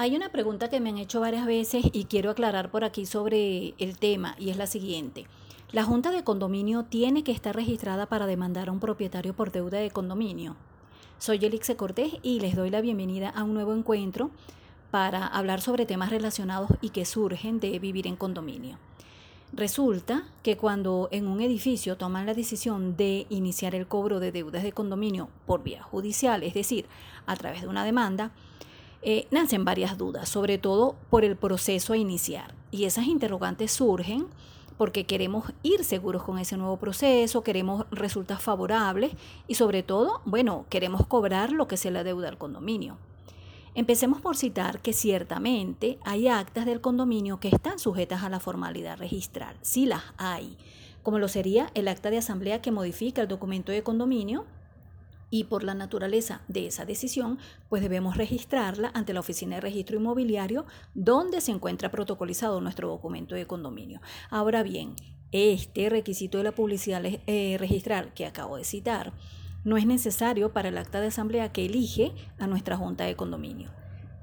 Hay una pregunta que me han hecho varias veces y quiero aclarar por aquí sobre el tema y es la siguiente. La Junta de Condominio tiene que estar registrada para demandar a un propietario por deuda de condominio. Soy Elixe Cortés y les doy la bienvenida a un nuevo encuentro para hablar sobre temas relacionados y que surgen de vivir en condominio. Resulta que cuando en un edificio toman la decisión de iniciar el cobro de deudas de condominio por vía judicial, es decir, a través de una demanda, eh, nacen varias dudas, sobre todo por el proceso a iniciar. Y esas interrogantes surgen porque queremos ir seguros con ese nuevo proceso, queremos resultados favorables y sobre todo, bueno, queremos cobrar lo que se le deuda al condominio. Empecemos por citar que ciertamente hay actas del condominio que están sujetas a la formalidad registral, sí las hay, como lo sería el acta de asamblea que modifica el documento de condominio y por la naturaleza de esa decisión, pues debemos registrarla ante la Oficina de Registro Inmobiliario donde se encuentra protocolizado nuestro documento de condominio. Ahora bien, este requisito de la publicidad eh, registral que acabo de citar no es necesario para el acta de asamblea que elige a nuestra Junta de Condominio.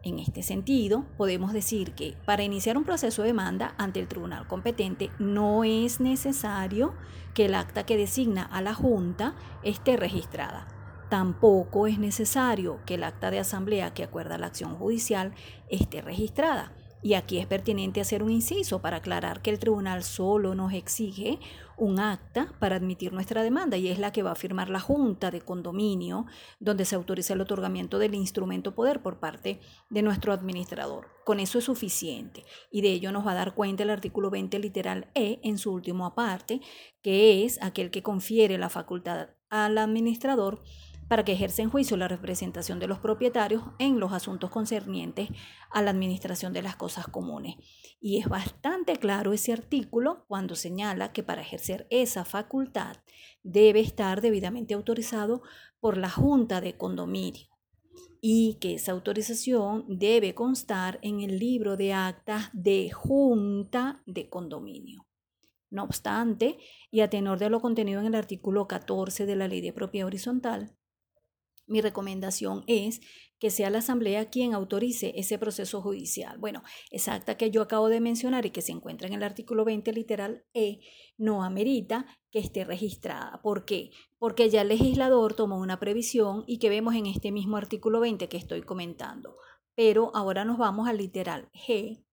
En este sentido, podemos decir que para iniciar un proceso de demanda ante el tribunal competente no es necesario que el acta que designa a la Junta esté registrada Tampoco es necesario que el acta de asamblea que acuerda la acción judicial esté registrada. Y aquí es pertinente hacer un inciso para aclarar que el tribunal solo nos exige un acta para admitir nuestra demanda y es la que va a firmar la Junta de Condominio, donde se autoriza el otorgamiento del instrumento poder por parte de nuestro administrador. Con eso es suficiente y de ello nos va a dar cuenta el artículo 20 literal E en su último aparte, que es aquel que confiere la facultad al administrador para que ejerza en juicio la representación de los propietarios en los asuntos concernientes a la administración de las cosas comunes. Y es bastante claro ese artículo cuando señala que para ejercer esa facultad debe estar debidamente autorizado por la Junta de Condominio y que esa autorización debe constar en el libro de actas de Junta de Condominio. No obstante, y a tenor de lo contenido en el artículo 14 de la Ley de Propiedad Horizontal, mi recomendación es que sea la Asamblea quien autorice ese proceso judicial. Bueno, esa acta que yo acabo de mencionar y que se encuentra en el artículo 20 literal E no amerita que esté registrada. ¿Por qué? Porque ya el legislador tomó una previsión y que vemos en este mismo artículo 20 que estoy comentando. Pero ahora nos vamos al literal G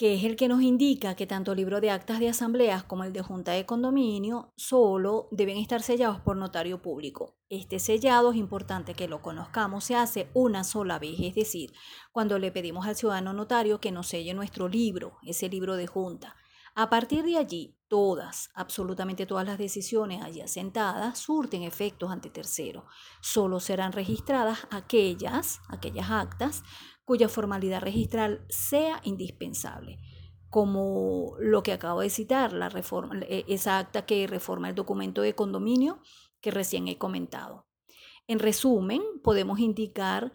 que es el que nos indica que tanto el libro de actas de asambleas como el de junta de condominio solo deben estar sellados por notario público. Este sellado es importante que lo conozcamos, se hace una sola vez, es decir, cuando le pedimos al ciudadano notario que nos selle nuestro libro, ese libro de junta. A partir de allí, todas, absolutamente todas las decisiones allí asentadas surten efectos ante terceros. Solo serán registradas aquellas, aquellas actas cuya formalidad registral sea indispensable, como lo que acabo de citar, la reforma, e, esa acta que reforma el documento de condominio que recién he comentado. En resumen, podemos indicar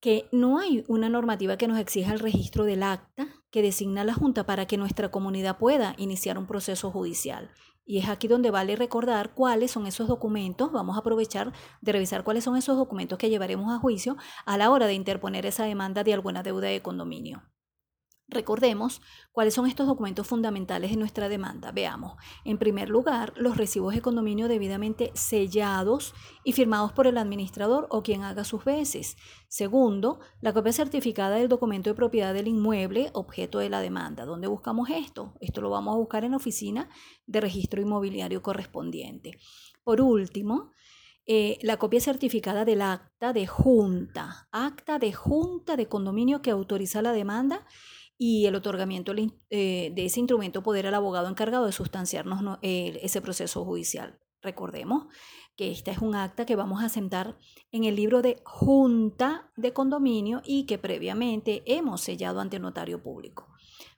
que no hay una normativa que nos exija el registro del acta que designa la Junta para que nuestra comunidad pueda iniciar un proceso judicial. Y es aquí donde vale recordar cuáles son esos documentos. Vamos a aprovechar de revisar cuáles son esos documentos que llevaremos a juicio a la hora de interponer esa demanda de alguna deuda de condominio. Recordemos cuáles son estos documentos fundamentales en nuestra demanda. Veamos, en primer lugar, los recibos de condominio debidamente sellados y firmados por el administrador o quien haga sus veces. Segundo, la copia certificada del documento de propiedad del inmueble objeto de la demanda. ¿Dónde buscamos esto? Esto lo vamos a buscar en la oficina de registro inmobiliario correspondiente. Por último, eh, la copia certificada del acta de junta, acta de junta de condominio que autoriza la demanda y el otorgamiento eh, de ese instrumento poder al abogado encargado de sustanciarnos ese proceso judicial. Recordemos que esta es un acta que vamos a sentar en el libro de junta de condominio y que previamente hemos sellado ante el notario público.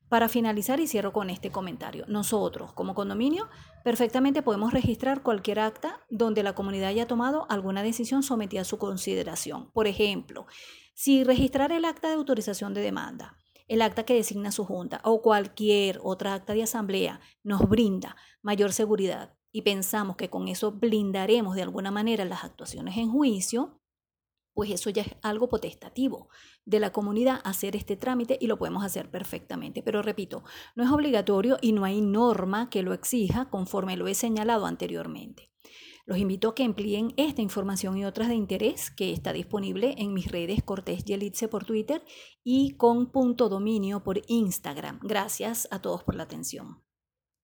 Para finalizar y cierro con este comentario, nosotros como condominio perfectamente podemos registrar cualquier acta donde la comunidad haya tomado alguna decisión sometida a su consideración. Por ejemplo, si registrar el acta de autorización de demanda el acta que designa su junta o cualquier otra acta de asamblea nos brinda mayor seguridad y pensamos que con eso blindaremos de alguna manera las actuaciones en juicio, pues eso ya es algo potestativo de la comunidad hacer este trámite y lo podemos hacer perfectamente. Pero repito, no es obligatorio y no hay norma que lo exija conforme lo he señalado anteriormente. Los invito a que empleen esta información y otras de interés que está disponible en mis redes Cortés Yelitze por Twitter y con punto dominio por Instagram. Gracias a todos por la atención.